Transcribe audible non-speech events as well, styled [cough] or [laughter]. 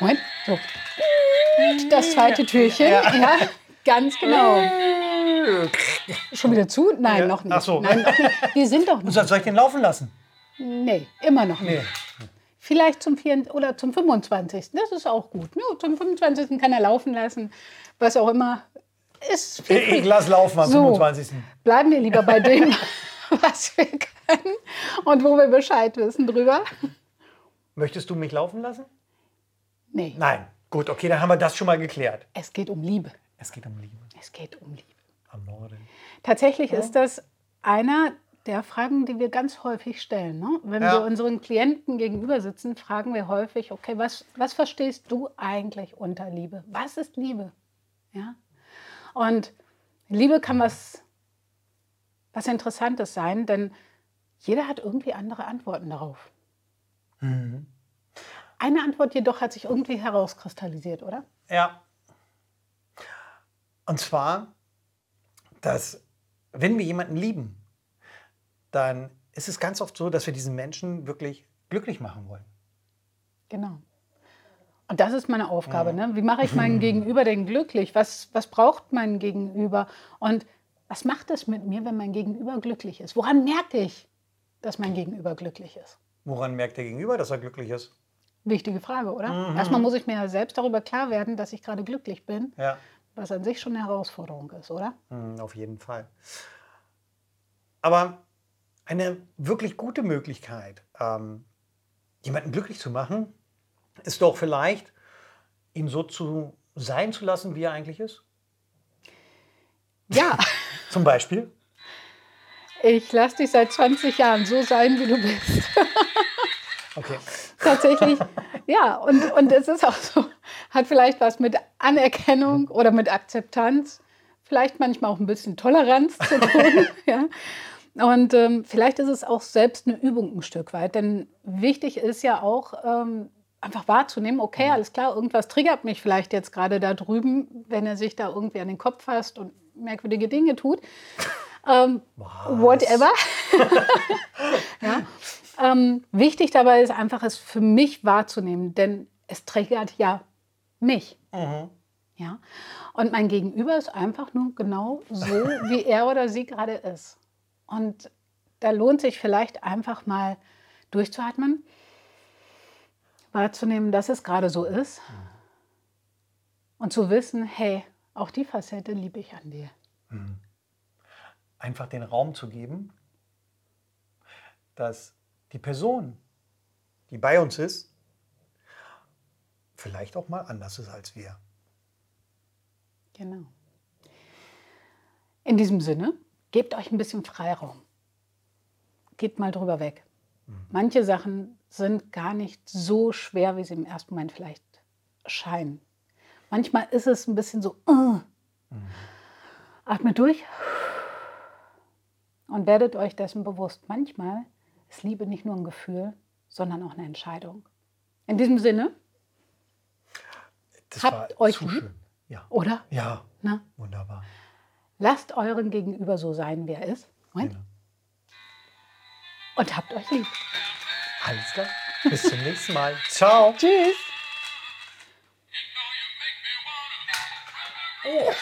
Moment, so. Das zweite Türchen. Ja, ja ganz genau. Schon wieder zu? Nein, Ja. noch nicht. Ach so. Nein, noch nicht. Wir sind doch nicht. Soll ich den laufen lassen? Nee, immer noch nicht. Nee. Vielleicht zum 4. oder zum 25. Das ist auch gut. Ja, zum 25. kann er laufen lassen. Was auch immer. Ist viel Ich lass laufen am So. 25. Bleiben wir lieber bei dem, [laughs] was wir können und wo wir Bescheid wissen drüber. Möchtest du mich laufen lassen? Nee, Nein. Gut, okay, dann haben wir das schon mal geklärt. es geht um Liebe. Es geht um Liebe. Es geht um Liebe. Am Norden. Tatsächlich ist das einer der Fragen, die wir ganz häufig stellen. Ne? Wenn Ja. wir unseren Klienten gegenüber sitzen, fragen wir häufig, okay, was, was verstehst du eigentlich unter Liebe? Was ist Liebe? Ja? Und Liebe kann was, was Interessantes sein, denn jeder hat irgendwie andere Antworten darauf. Eine Antwort jedoch hat sich irgendwie herauskristallisiert, oder? Ja. Und zwar, dass wenn wir jemanden lieben, dann ist es ganz oft so, dass wir diesen Menschen wirklich glücklich machen wollen. Genau. Und das ist meine Aufgabe. Ne? Wie mache ich meinen [laughs] Gegenüber denn glücklich? Was, was braucht mein Gegenüber? Und was macht es mit mir, wenn mein Gegenüber glücklich ist? Woran merke ich, dass mein Gegenüber glücklich ist? Woran merkt der Gegenüber, dass er glücklich ist? Wichtige Frage, oder? Erstmal muss ich mir ja selbst darüber klar werden, dass ich gerade glücklich bin, Ja, was an sich schon eine Herausforderung ist, oder? hm, auf jeden Fall. Aber eine wirklich gute Möglichkeit, ähm, jemanden glücklich zu machen, ist doch vielleicht, ihn so zu sein zu lassen, wie er eigentlich ist. Ja, [laughs] Zum Beispiel. ich lasse dich seit 20 Jahren so sein, wie du bist. Okay. [laughs] Tatsächlich, ja. Und, und es ist auch so, hat vielleicht was mit Anerkennung oder mit Akzeptanz, vielleicht manchmal auch ein bisschen Toleranz zu tun. [laughs] ja. Und ähm, vielleicht ist es auch selbst eine Übung ein Stück weit. Denn wichtig ist ja auch, ähm, einfach wahrzunehmen, okay, alles klar, irgendwas triggert mich vielleicht jetzt gerade da drüben, wenn er sich da irgendwie an den Kopf fasst und merkwürdige Dinge tut. Ähm, whatever. [laughs] [laughs] ja. Ähm, wichtig dabei ist einfach, es für mich wahrzunehmen, denn es triggert ja mich. Ja? Und mein Gegenüber ist einfach nur genau so, [laughs] wie er oder sie gerade ist. Und da lohnt sich vielleicht einfach mal durchzuatmen, wahrzunehmen, dass es gerade so ist und zu wissen, hey, auch die Facette liebe ich an dir. einfach den Raum zu geben, dass die Person, die bei uns ist, vielleicht auch mal anders ist als wir. Genau. In diesem Sinne, gebt euch ein bisschen Freiraum. Geht mal drüber weg. Manche Sachen sind gar nicht so schwer, wie sie im ersten Moment vielleicht scheinen. Manchmal ist es ein bisschen so, uh. atmet durch und werdet euch dessen bewusst. Manchmal ist Liebe nicht nur ein Gefühl, sondern auch eine Entscheidung. In diesem Sinne, Das Habt euch zu lieb? schön. Ja. oder? ja, Na, wunderbar. lasst euren Gegenüber so sein, wie er ist. Moment. Genau. Und habt euch lieb. Alles klar. Bis zum nächsten Mal. Ciao. Tschüss. You